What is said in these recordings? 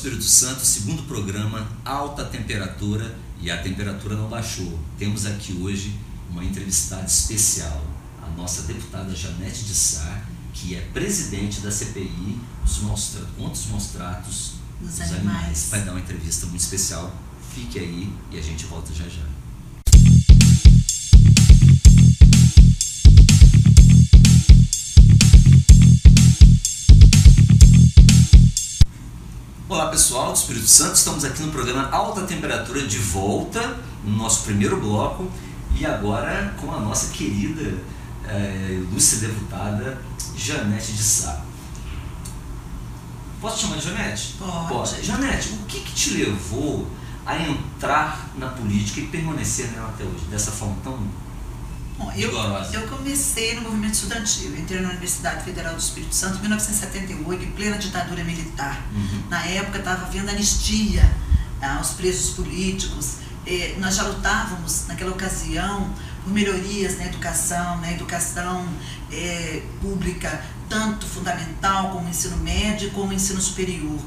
Espírito Santo, segundo programa, alta temperatura e a temperatura não baixou. Temos aqui hoje uma entrevistada especial, a nossa deputada Janete de Sá, que é presidente da CPI dos maus, contra os maus tratos Dos dos animais. animais. Vai dar uma entrevista muito especial. Fique aí e a gente volta já já. Olá pessoal do Espírito Santo, estamos aqui no programa Alta Temperatura de volta, no nosso primeiro bloco e agora com a nossa querida eh, ilustre deputada Janete de Sá. Posso te chamar de Janete? Pode. Janete, o que, que te levou a entrar na política e permanecer nela até hoje, dessa forma tão Bom, eu, eu comecei no movimento estudantil. Entrei na Universidade Federal do Espírito Santo em 1978, em plena ditadura militar. Uhum. Na época estava havendo anistia ah, aos presos políticos. Eh, nós já lutávamos, naquela ocasião, por melhorias na educação, na educação eh, pública, tanto fundamental como ensino médio, como ensino superior.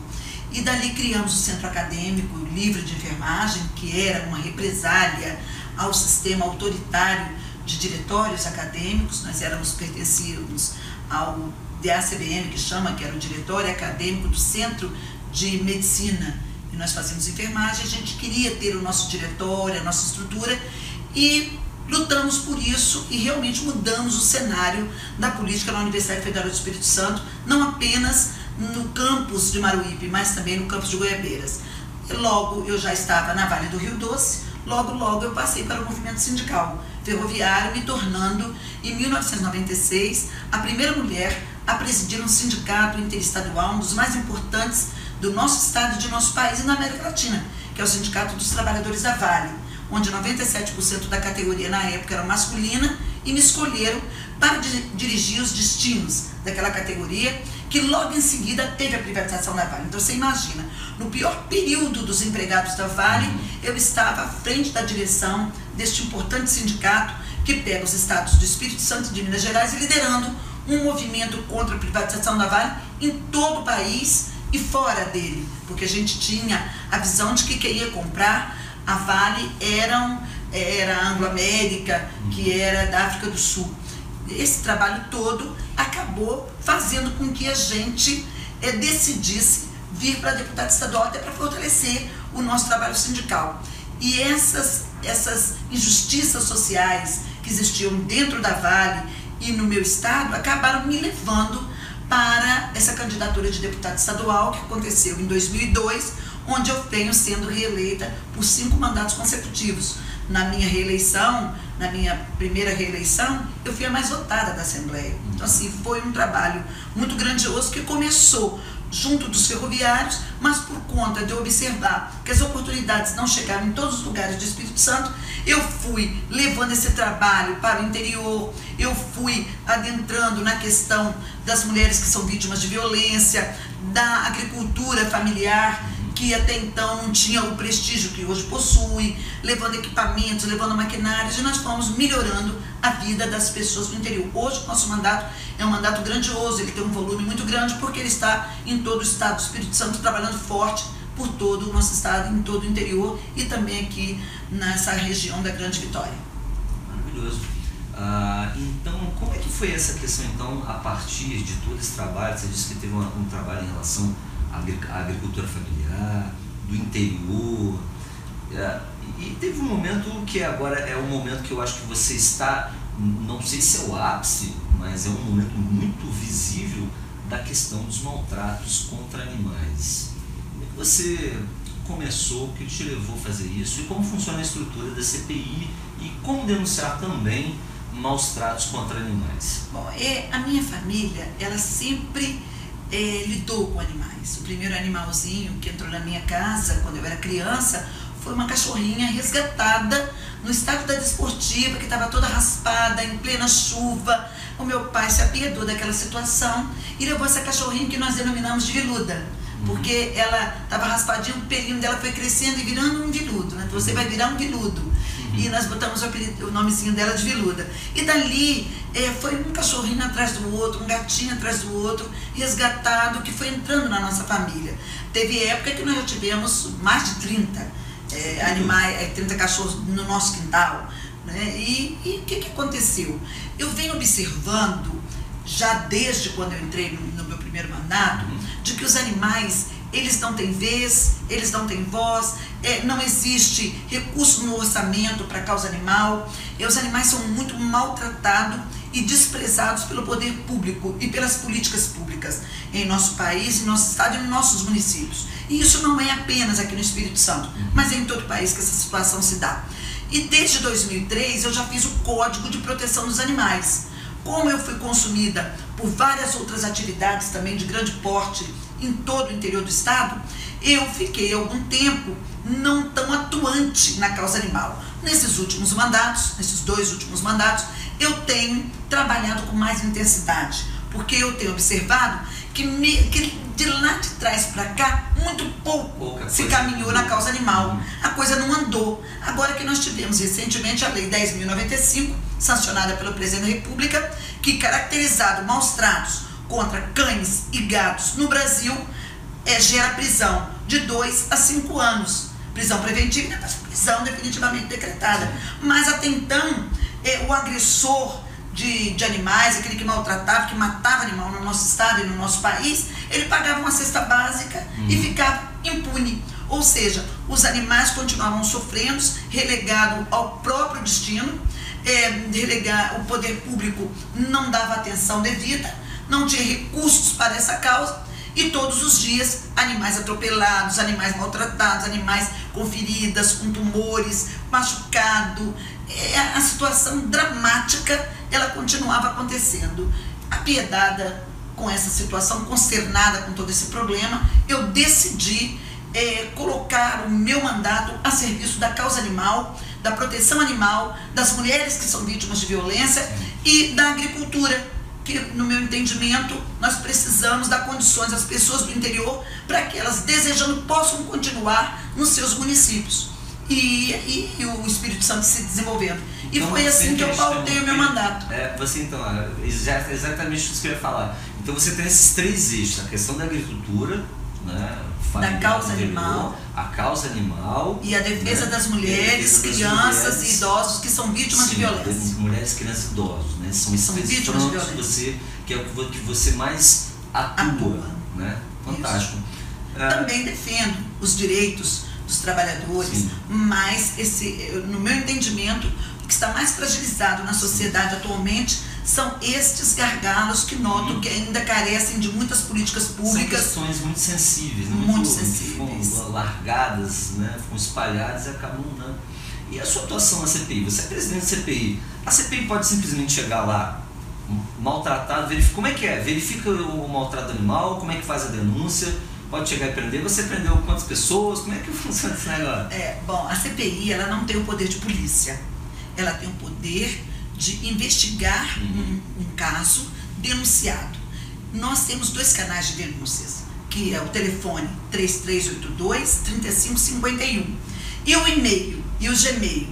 E dali criamos o Centro Acadêmico Livre de Enfermagem, que era uma represália ao sistema autoritário de diretórios acadêmicos. Nós éramos pertencíamos ao DACBM, que chama, que era o Diretório Acadêmico do Centro de Medicina. E nós fazíamos enfermagem, a gente queria ter o nosso diretório, a nossa estrutura, e lutamos por isso e realmente mudamos o cenário da política na Universidade Federal do Espírito Santo, não apenas no campus de Maruípe, mas também no campus de Goiabeiras. Logo eu já estava na Vale do Rio Doce, logo, logo eu passei para o movimento sindical ferroviário, me tornando, em 1996, a primeira mulher a presidir um sindicato interestadual, um dos mais importantes do nosso estado de nosso país e na América Latina, que é o Sindicato dos Trabalhadores da Vale, onde 97% da categoria na época era masculina e me escolheram para di- dirigir os destinos daquela categoria, que logo em seguida teve a privatização da Vale. Então você imagina, no pior período dos empregados da Vale, eu estava à frente da direção deste importante sindicato que pega os estados do Espírito Santo e de Minas Gerais e liderando um movimento contra a privatização da Vale em todo o país e fora dele, porque a gente tinha a visão de que quem ia comprar a Vale eram, era a Anglo-América, que era da África do Sul. Esse trabalho todo acabou fazendo com que a gente eh, decidisse vir para deputado estadual até para fortalecer o nosso trabalho sindical. E essas, essas injustiças sociais que existiam dentro da Vale e no meu estado acabaram me levando para essa candidatura de deputado estadual que aconteceu em 2002, onde eu venho sendo reeleita por cinco mandatos consecutivos. Na minha reeleição, na minha primeira reeleição, eu fui a mais votada da Assembleia. Então, assim, foi um trabalho muito grandioso que começou junto dos ferroviários, mas por conta de observar que as oportunidades não chegaram em todos os lugares do Espírito Santo, eu fui levando esse trabalho para o interior, eu fui adentrando na questão das mulheres que são vítimas de violência, da agricultura familiar, que até então não tinha o prestígio que hoje possui, levando equipamentos, levando maquinários, e nós fomos melhorando a vida das pessoas do interior. Hoje, o nosso mandato é um mandato grandioso, ele tem um volume muito grande, porque ele está em todo o estado do Espírito Santo, trabalhando forte por todo o nosso estado, em todo o interior e também aqui nessa região da Grande Vitória. Maravilhoso. Ah, então, como é que foi essa questão, então, a partir de todo esse trabalho? Você disse que teve uma- um trabalho em relação à agricultura familiar, do interior. é, e teve um momento que agora é um momento que eu acho que você está, não sei se é o ápice, mas é um momento muito visível da questão dos maltratos contra animais. Como é que você começou, o que te levou a fazer isso e como funciona a estrutura da CPI e como denunciar também maus tratos contra animais? Bom, é, a minha família, ela sempre é, lidou com animais. O primeiro animalzinho que entrou na minha casa quando eu era criança foi uma cachorrinha resgatada no estado da desportiva, que estava toda raspada, em plena chuva. O meu pai se apiedou daquela situação e levou essa cachorrinha que nós denominamos de viluda. Porque ela estava raspadinha, o pelinho dela foi crescendo e virando um viludo. Né? Você vai virar um viludo. E nós botamos o, apelido, o, nomezinho dela de Viluda. E dali é, foi um cachorrinho atrás do outro, um gatinho atrás do outro, resgatado, que foi entrando na nossa família. Teve época que nós já tivemos mais de 30 é, animais, 30 cachorros no nosso quintal. Né? E o que, que aconteceu? Eu venho observando, já desde quando eu entrei no, no meu primeiro mandato, de que os animais eles não têm vez, eles não têm voz, é, não existe recurso no orçamento para causa animal, e os animais são muito maltratados e desprezados pelo poder público e pelas políticas públicas em nosso país, em nosso estado e em nossos municípios. E isso não é apenas aqui no Espírito Santo, mas é em todo o país que essa situação se dá. E desde 2003 eu já fiz o Código de Proteção dos Animais. Como eu fui consumida por várias outras atividades também de grande porte em todo o interior do estado, eu fiquei algum tempo não tão atuante na causa animal. Nesses últimos mandatos, nesses dois últimos mandatos, eu tenho trabalhado com mais intensidade, porque eu tenho observado que, me, que de lá de trás para cá, muito pouco se caminhou na causa animal. Uhum. A coisa não andou. Agora que nós tivemos recentemente a Lei 10.095, sancionada pelo Presidente da República, que caracterizado maus tratos contra cães e gatos no Brasil, é, gera prisão de 2 a 5 anos. Prisão preventiva e depois prisão definitivamente decretada. Mas até então, é, o agressor de, de animais, aquele que maltratava, que matava animal no nosso estado e no nosso país, ele pagava uma cesta básica hum. e ficava impune. Ou seja, os animais continuavam sofrendo, relegado ao próprio destino, é, relegar, o poder público não dava atenção devida, não tinha recursos para essa causa, e todos os dias animais atropelados, animais maltratados, animais com feridas, com tumores, machucado. É, a situação dramática ela continuava acontecendo. Apiedada com essa situação, consternada com todo esse problema, eu decidi é, colocar o meu mandato a serviço da causa animal, da proteção animal, das mulheres que são vítimas de violência e da agricultura que, no meu entendimento, nós precisamos dar condições às pessoas do interior para que elas, desejando, possam continuar nos seus municípios. E, e, e o Espírito Santo se desenvolvendo. E então, foi assim que eu pautei o meu mandato. É, você então, é exatamente isso que eu ia falar. Então você tem esses três eixos, a questão da agricultura, né, da causa animal, a causa animal e a defesa né, das mulheres, defesa crianças das mulheres, e idosos que são vítimas sim, de violência. Mulheres, crianças e idosos, né? São esses três frontos que você que é o que você mais atua, atua. né? Fantástico. É... Também defendo os direitos dos trabalhadores, sim. mas esse, no meu entendimento, o que está mais fragilizado na sociedade atualmente são estes gargalos que noto que ainda carecem de muitas políticas públicas. São questões muito sensíveis, né? muito, muito sensíveis. Ficam largadas, né? ficam espalhadas e acabam dando. E a sua atuação na CPI? Você é presidente da CPI. A CPI pode simplesmente chegar lá maltratado, verifica, como é que é? Verifica o maltrato animal, como é que faz a denúncia, pode chegar e prender. Você prendeu quantas pessoas? Como é que funciona esse negócio? É, bom, a CPI ela não tem o poder de polícia. Ela tem o poder de investigar uhum. um, um, caso denunciado. Nós temos dois canais de denúncias, que é o telefone 3382-3551 e o e-mail e o Gmail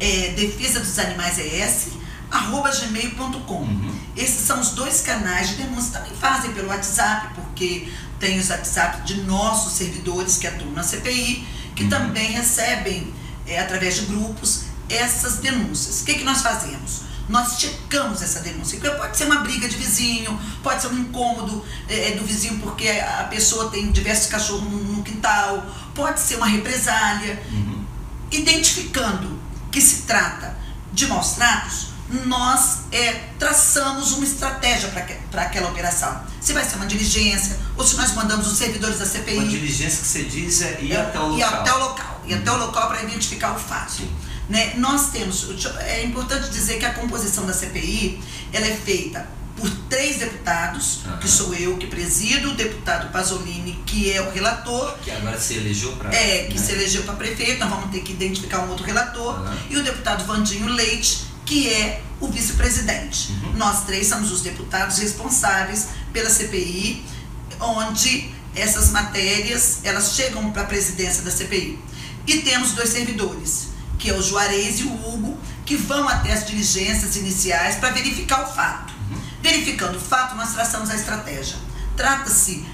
é defesa dos animais ES arroba gmail.com. Uhum. Esses são os dois canais de denúncia. Também fazem pelo WhatsApp, porque tem os WhatsApp de nossos servidores que atuam na CPI, que uhum. também recebem, é, através de grupos, essas denúncias. O que, que nós fazemos? Nós checamos essa denúncia. Pode ser uma briga de vizinho, pode ser um incômodo é, é, do vizinho porque a pessoa tem diversos cachorros no, no quintal, pode ser uma represália. Uhum. Identificando que se trata de maus tratos, nós é, traçamos uma estratégia para aquela operação. Se vai ser uma diligência, ou se nós mandamos os servidores da CPI. Uma diligência que você diz é ir é, até o local. Ir até o local, ir até o local para identificar o fato. Né? Nós temos, é importante dizer que a composição da CPI ela é feita por três deputados, uhum. que sou eu que presido, o deputado Pasolini, que é o relator. Que agora se elegeu para. É, que né? se elegeu para prefeito, nós vamos ter que identificar um outro relator. Uhum. E o deputado Vandinho Leite, que é o vice-presidente. Uhum. Nós três somos os deputados responsáveis pela CPI, onde essas matérias elas chegam para a presidência da CPI. E temos dois servidores, que é o Juarez e o Hugo, que vão até as diligências iniciais para verificar o fato. Uhum. Verificando o fato, nós traçamos a estratégia. Trata-se,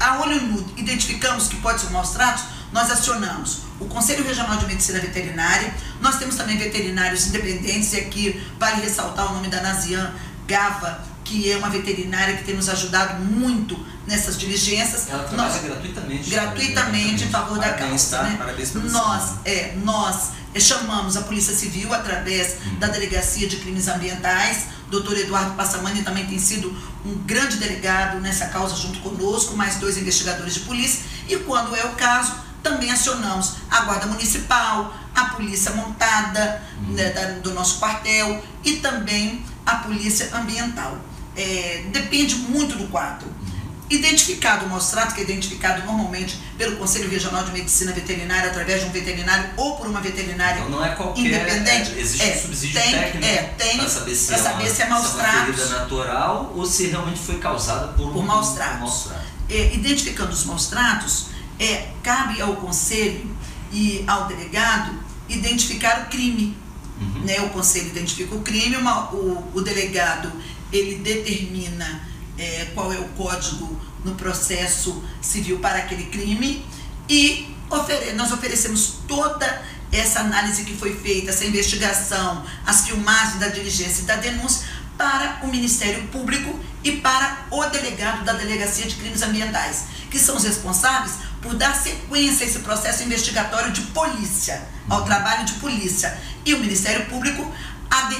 a olho nu, identificamos que pode ser maus tratos, nós acionamos o Conselho Regional de Medicina Veterinária, nós temos também veterinários independentes, e aqui vale ressaltar o nome da Nazian Gava, que é uma veterinária que tem nos ajudado muito nessas diligências. Ela trabalha nós, gratuitamente. Gratuitamente em favor da causa. Tá? Né? Parabéns nós, é, nós chamamos a Polícia Civil através hum. da Delegacia de Crimes Ambientais. Doutor Eduardo Passamani também tem sido um grande delegado nessa causa junto conosco, mais dois investigadores de polícia. E quando é o caso, também acionamos a Guarda Municipal, a Polícia Montada hum. né, da, do nosso quartel e também a Polícia Ambiental. É, depende muito do quadro. Identificado o mostrato, que é identificado normalmente pelo Conselho Regional de Medicina Veterinária, através de um veterinário ou por uma veterinária então não é qualquer, independente. É, existe é, um subsídio tem, técnico é, para saber se, é, saber uma, se é maus se é tratos. natural ou se realmente foi causada por, por um, maus tratos. maus tratos. É, identificando os maus tratos, é, cabe ao Conselho e ao delegado identificar o crime. Uhum. Né? O Conselho identifica o crime, uma, o, o delegado ele determina é, qual é o código no processo civil para aquele crime e ofere nós oferecemos toda essa análise que foi feita, essa investigação, as filmagens da diligência e da denúncia para o Ministério Público e para o delegado da Delegacia de Crimes Ambientais, que são os responsáveis por dar sequência a esse processo investigatório de polícia, ao trabalho de polícia. E o Ministério Público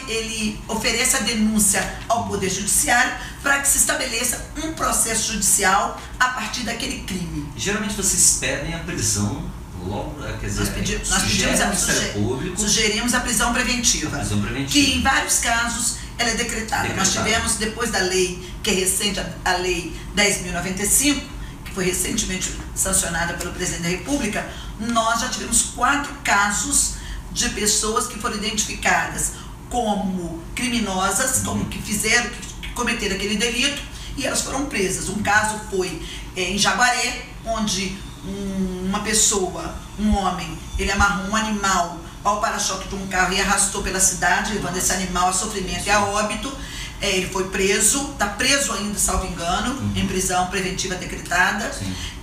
ele oferece a denúncia ao Poder Judiciário para que se estabeleça um processo judicial a partir daquele crime. Geralmente vocês pedem a prisão logo, quer dizer, nós, pedi, nós pedimos a, suge, Público, sugerimos a prisão preventiva, a prisão preventiva, que em vários casos ela é decretada. decretada. Nós tivemos, depois da lei, que é recente, a lei 10.095, que foi recentemente sancionada pelo presidente da República, nós já tivemos quatro casos de pessoas que foram identificadas como criminosas, como que fizeram, que cometeram aquele delito, e elas foram presas. Um caso foi é, em Jaguaré, onde um, uma pessoa, um homem, ele amarrou um animal ao para-choque de um carro e arrastou pela cidade, levando esse animal a sofrimento e a óbito. É, ele foi preso, está preso ainda, salvo engano, uhum. em prisão preventiva decretada.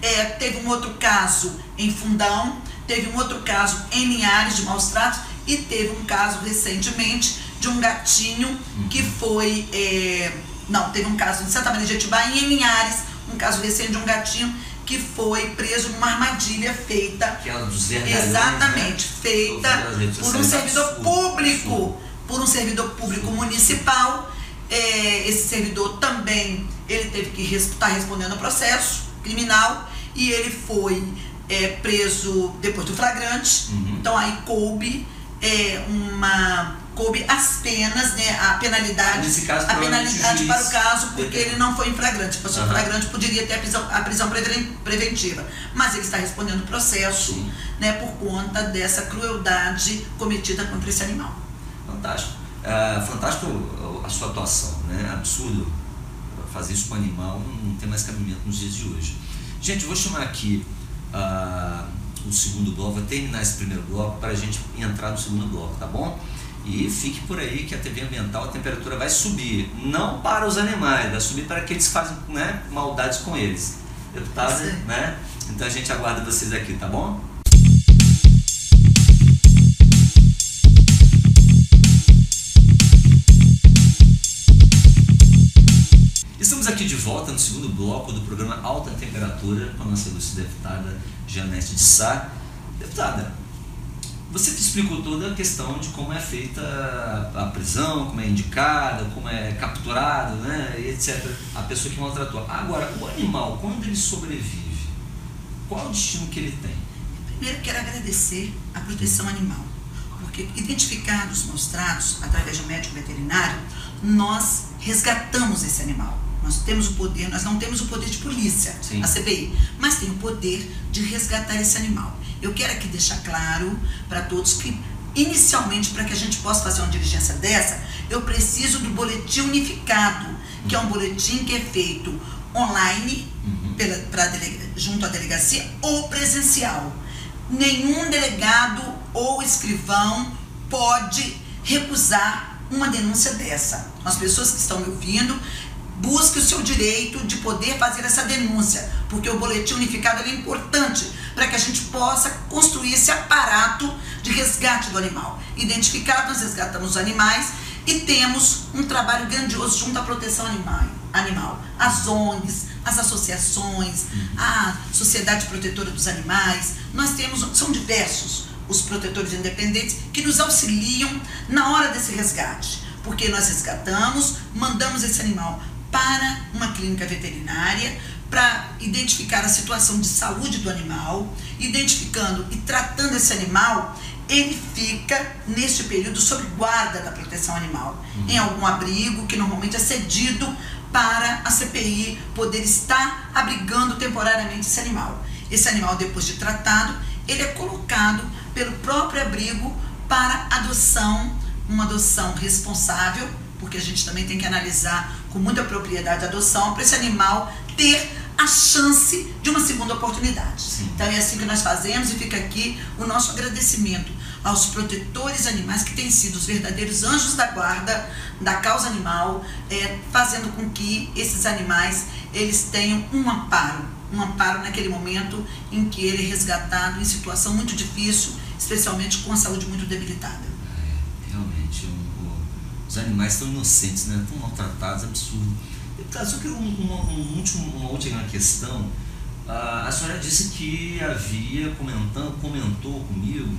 É, teve um outro caso em Fundão, teve um outro caso em Linhares de maus tratos e teve um caso recentemente de um gatinho uhum. que foi. É, não, teve um caso em Santa Maria de Atibaia e em Linhares, um caso recente de um gatinho que foi preso numa armadilha feita. Aquela dos né? Exatamente, né? feita por um servidor público, por um servidor público municipal. É, esse servidor também ele teve que estar tá respondendo ao processo criminal e ele foi é, preso depois do flagrante. Uhum. Então aí coube é, uma coube as penas, né, a penalidade, Nesse caso, a penalidade para o caso, porque ele não foi em flagrante. Se fosse uhum. flagrante, poderia ter a prisão, a prisão preventiva. Mas ele está respondendo o processo né, por conta dessa crueldade cometida contra esse animal. Fantástico. É, fantástico a sua atuação, né? Absurdo fazer isso com o animal, não tem mais cabimento nos dias de hoje. Gente, vou chamar aqui uh, o segundo bloco, vou terminar esse primeiro bloco para a gente entrar no segundo bloco, tá bom? E fique por aí que a TV ambiental a temperatura vai subir, não para os animais, vai subir para aqueles que fazem né, maldades com eles. Deputada, né? Então a gente aguarda vocês aqui, tá bom? Estamos aqui de volta no segundo bloco do programa Alta Temperatura com a nossa ilustre deputada Janete de Sá. Deputada, você explicou toda a questão de como é feita a prisão, como é indicada, como é capturado, né, etc. A pessoa que maltratou. Agora, o animal, quando ele sobrevive, qual o destino que ele tem? Primeiro, quero agradecer a proteção animal, porque identificados, mostrados através de um médico veterinário, nós resgatamos esse animal. Nós temos o poder, nós não temos o poder de polícia, Sim. a CPI, mas tem o poder de resgatar esse animal. Eu quero aqui deixar claro para todos que, inicialmente, para que a gente possa fazer uma diligência dessa, eu preciso do boletim unificado, que é um boletim que é feito online, uhum. pela, pra junto à delegacia, ou presencial. Nenhum delegado ou escrivão pode recusar uma denúncia dessa. As pessoas que estão me ouvindo, busque o seu direito de poder fazer essa denúncia, porque o boletim unificado é importante para que a gente possa construir esse aparato de resgate do animal. Identificado, nós resgatamos os animais e temos um trabalho grandioso junto à proteção animal, animal. as ONGs, as associações, a Sociedade Protetora dos Animais, nós temos, são diversos os protetores independentes que nos auxiliam na hora desse resgate, porque nós resgatamos, mandamos esse animal para uma clínica veterinária para identificar a situação de saúde do animal, identificando e tratando esse animal, ele fica neste período sob guarda da proteção animal, uhum. em algum abrigo que normalmente é cedido para a CPI poder estar abrigando temporariamente esse animal. Esse animal, depois de tratado, ele é colocado pelo próprio abrigo para adoção, uma adoção responsável, porque a gente também tem que analisar com muita propriedade a adoção, para esse animal ter a chance de uma segunda oportunidade. Sim. Então é assim que nós fazemos e fica aqui o nosso agradecimento aos protetores animais que têm sido os verdadeiros anjos da guarda da causa animal, é, fazendo com que esses animais eles tenham um amparo, um amparo naquele momento em que ele é resgatado em situação muito difícil, especialmente com a saúde muito debilitada. Os animais estão inocentes, né? tão maltratados, absurdo. Deputado, só que um, um, último, uma última questão. a senhora disse que havia comentando, comentou comigo,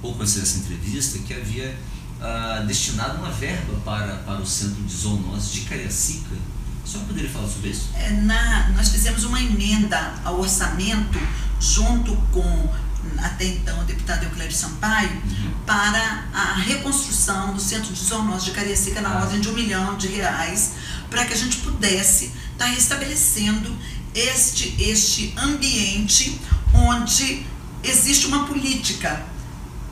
pouco antes dessa entrevista, que havia uh, destinado uma verba para, para o centro de zoonose de Cariacica. A senhora poderia falar sobre isso? É, na, nós fizemos uma emenda ao orçamento junto com até então o deputado Euclério Sampaio, uhum. para a reconstrução do centro de zoonose de Cariacica na ordem de um milhão de reais, para que a gente pudesse estar tá restabelecendo este, este ambiente onde existe uma política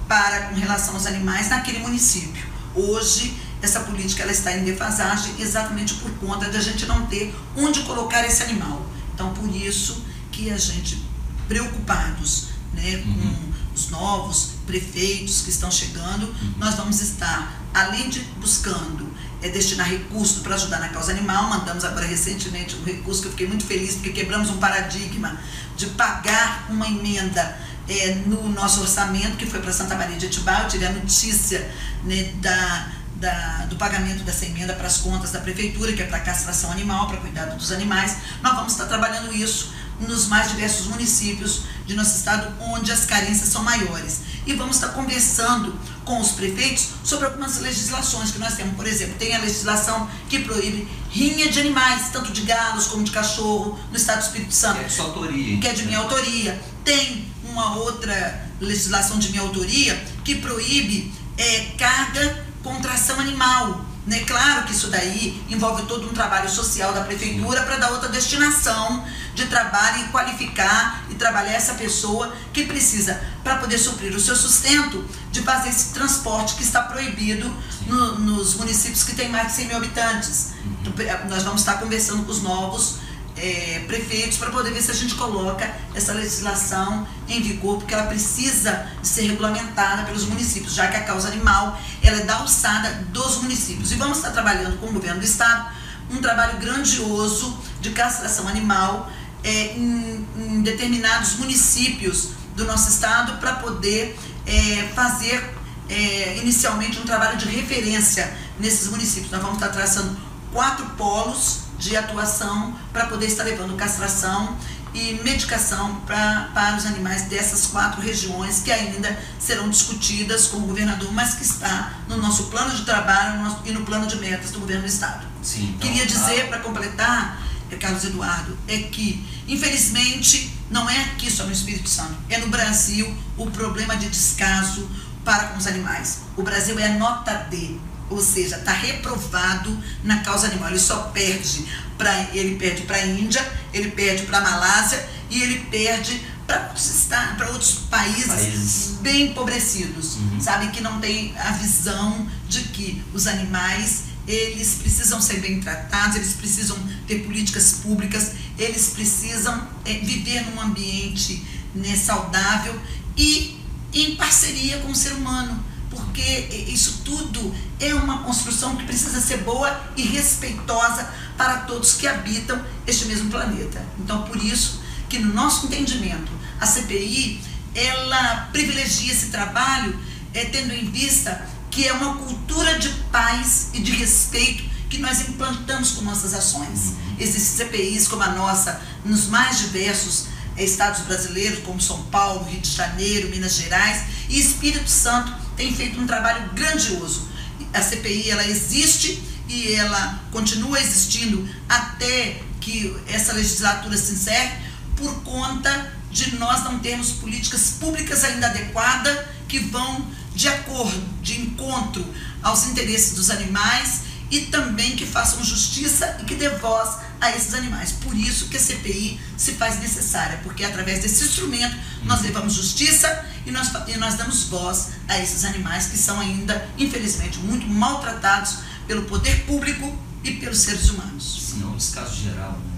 para com relação aos animais naquele município. Hoje, essa política ela está em defasagem exatamente por conta da gente não ter onde colocar esse animal. Então, por isso que a gente, preocupados né, com uhum. os novos prefeitos que estão chegando, uhum. nós vamos estar, além de buscando é, destinar recursos para ajudar na causa animal, mandamos agora recentemente um recurso que eu fiquei muito feliz, porque quebramos um paradigma de pagar uma emenda é, no nosso orçamento, que foi para Santa Maria de Etibá, eu tive a notícia né, da, da, do pagamento dessa emenda para as contas da prefeitura, que é para castração animal, para cuidado dos animais. Nós vamos estar trabalhando isso nos mais diversos municípios de nosso estado, onde as carências são maiores. E vamos estar conversando com os prefeitos sobre algumas legislações que nós temos. Por exemplo, tem a legislação que proíbe rinha de animais, tanto de galos como de cachorro, no estado do Espírito Santo. Que é de sua autoria. Que é de minha autoria. Tem uma outra legislação de minha autoria que proíbe é, carga com tração animal. Né? Claro que isso daí envolve todo um trabalho social da prefeitura para dar outra destinação de trabalho e qualificar e trabalhar essa pessoa que precisa, para poder suprir o seu sustento, de fazer esse transporte que está proibido no, nos municípios que têm mais de 100 mil habitantes. Uhum. Então, nós vamos estar conversando com os novos é, prefeitos para poder ver se a gente coloca essa legislação em vigor, porque ela precisa ser regulamentada pelos municípios, já que a causa animal ela é da alçada dos municípios. E vamos estar trabalhando com o governo do estado um trabalho grandioso de castração animal é, em, em, determinados municípios do nosso estado para poder é, fazer é, inicialmente um trabalho de referência nesses municípios. Nós vamos estar traçando quatro polos de atuação para poder estar levando castração e medicação pra, para os animais dessas quatro regiões que ainda serão discutidas com o governador, mas que está no nosso plano de trabalho no nosso, e no plano de metas do governo do Estado. Sim, então, Queria dizer, tá. para completar, Carlos Eduardo, é que, infelizmente, não é aqui só no Espírito Santo, é no Brasil o problema de descaso para com os animais. O Brasil é nota D ou seja, está reprovado na causa animal. Ele só perde para ele perde para a Índia, ele perde para a Malásia e ele perde para outros países, países, bem empobrecidos, uhum. sabe que não tem a visão de que os animais eles precisam ser bem tratados, eles precisam ter políticas públicas, eles precisam é, viver num ambiente né, saudável e em parceria com o ser humano, porque isso tudo é uma construção que precisa ser boa e respeitosa para todos que habitam este mesmo planeta. Então, por isso que no nosso entendimento, a CPI ela privilegia esse trabalho é, tendo em vista que é uma cultura de paz e de respeito que nós implantamos com nossas ações. Uhum. Existem CPIs como a nossa nos mais diversos é, estados brasileiros, como São Paulo, Rio de Janeiro, Minas Gerais, e Espírito Santo tem feito um trabalho grandioso. A CPI ela existe e ela continua existindo até que essa legislatura se encerre por conta de nós não termos políticas públicas ainda adequadas que vão de acordo, de encontro aos interesses dos animais e também que façam justiça e que dê voz a esses animais. Por isso que a CPI se faz necessária, porque através desse instrumento nós levamos justiça e nós, e nós damos voz a esses animais que são ainda, infelizmente, muito maltratados pelo poder público e pelos seres humanos. Sim, é um descaso geral. Né?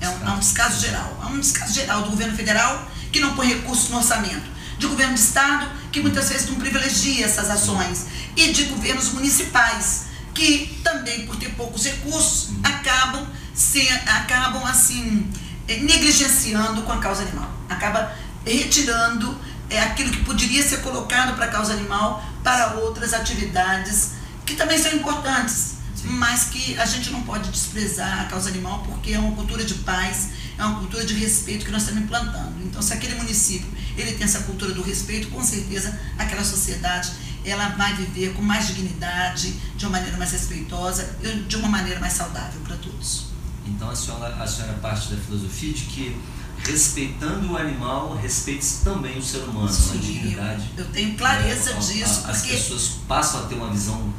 É um, é um descaso geral. É um descaso geral do governo federal que não põe recursos no orçamento. De governo de estado que muitas vezes não privilegia essas ações. E de governos municipais que também por ter poucos recursos acabam se, acabam assim eh, negligenciando com a causa animal, acaba retirando é, aquilo que poderia ser colocado para a causa animal para outras atividades que também são importantes, mas que a gente não pode desprezar a causa animal porque é uma cultura de paz, é uma cultura de respeito que nós estamos implantando. Então, se aquele município ele tem essa cultura do respeito, com certeza aquela sociedade ela vai viver com mais dignidade, de uma maneira mais respeitosa, de uma maneira mais saudável para todos. Então a senhora, a senhora parte da filosofia de que respeitando o animal, respeite também o ser humano, Sim, a dignidade. Eu, eu tenho clareza é, disso. A, as pessoas passam a ter uma visão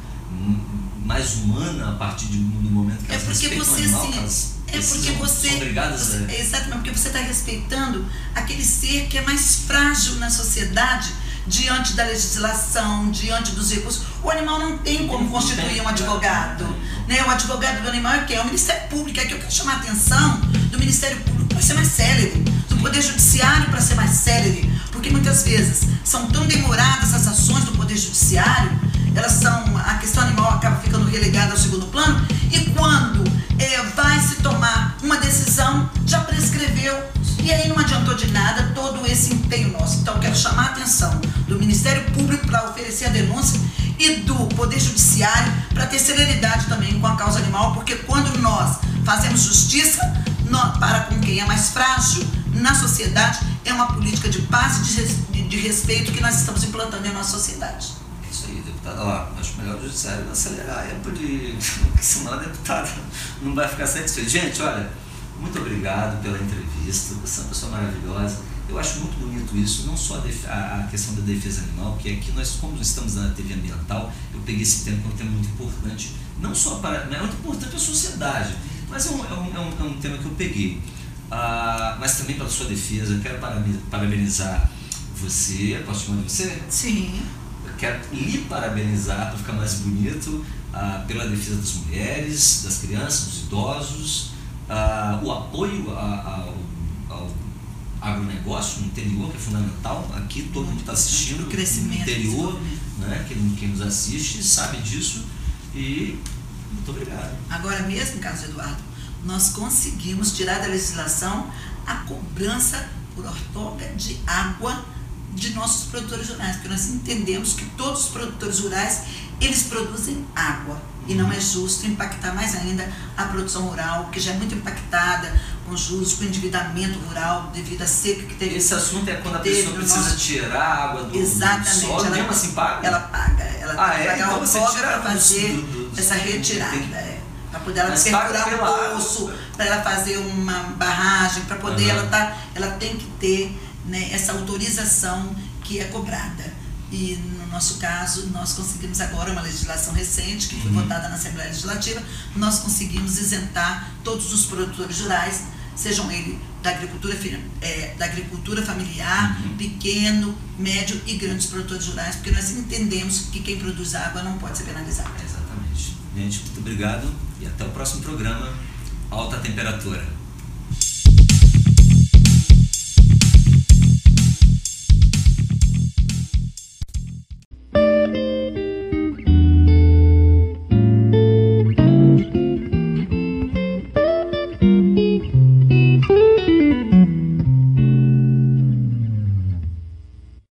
mais humana a partir do momento que é elas respeitam o animal, sim, elas é porque você, são obrigadas você, a... Exatamente, porque você está respeitando aquele ser que é mais frágil na sociedade diante da legislação, diante dos recursos. O animal não tem como constituir um advogado. Né? O advogado do animal é o quê? É o Ministério Público. É que eu quero chamar a atenção do Ministério Público para ser mais célere, do Poder Judiciário para ser mais célere, porque muitas vezes são tão demoradas as ações do Poder Judiciário, elas são, a questão animal acaba ficando relegada ao segundo plano, e quando é, vai se tomar uma decisão, já prescreveu, e aí não adiantou de nada todo esse empenho nosso. Então, quero chamar a atenção do Ministério Público para oferecer a denúncia e do Poder Judiciário para ter celeridade também com a causa animal, porque quando nós fazemos justiça nós, para com quem é mais frágil na sociedade, é uma política de paz e de, de respeito que nós estamos implantando em nossa sociedade. É. Ó, acho melhor o judiciário acelerar de. Porque senão a deputada não vai ficar satisfeita. Gente, olha, muito obrigado pela entrevista. Você é uma pessoa maravilhosa eu acho muito bonito isso, não só a, questão da defesa animal, que aqui nós, como estamos na TV ambiental, eu peguei esse tema que é um tema muito importante, não só para. é muito importante para a sociedade, mas é um, é um, é um, é um tema que eu peguei. Ah, mas também pela sua defesa, eu quero parabenizar você, posso chamar de você? Sim. Quero lhe parabenizar para ficar mais bonito ah, pela defesa das mulheres, das crianças, dos idosos, ah, o apoio ao, ao agronegócio no interior, que é fundamental. Aqui todo mundo está assistindo. O crescimento. No interior, né? Quem, quem nos assiste sabe disso. E muito obrigado. Agora mesmo, Carlos Eduardo, nós conseguimos tirar da legislação a cobrança por ortoga de água de nossos produtores rurais, porque nós entendemos que todos os produtores rurais, eles produzem água e não é justo impactar mais ainda a produção rural, que já é muito impactada com juros, com endividamento rural devido à seca que teve. Esse assunto é quando a pessoa precisa nosso... tirar a água do, Exatamente. do solo, ela, mesmo assim paga? Ela paga. Ela ah, é? pagar então você para fazer do, do, essa retirada. É. Para poder ela perfurar um poço, para ela fazer uma barragem, para poder uhum. ela tá, ela tem que ter né, essa autorização que é cobrada. E no nosso caso, nós conseguimos agora uma legislação recente, que foi uhum. votada na Assembleia Legislativa, nós conseguimos isentar todos os produtores rurais, sejam eles da agricultura, é, da agricultura familiar, uhum. pequeno, médio e grandes produtores rurais, porque nós entendemos que quem produz água não pode ser penalizado. exatamente. Gente, muito obrigado e até o próximo programa Alta Temperatura.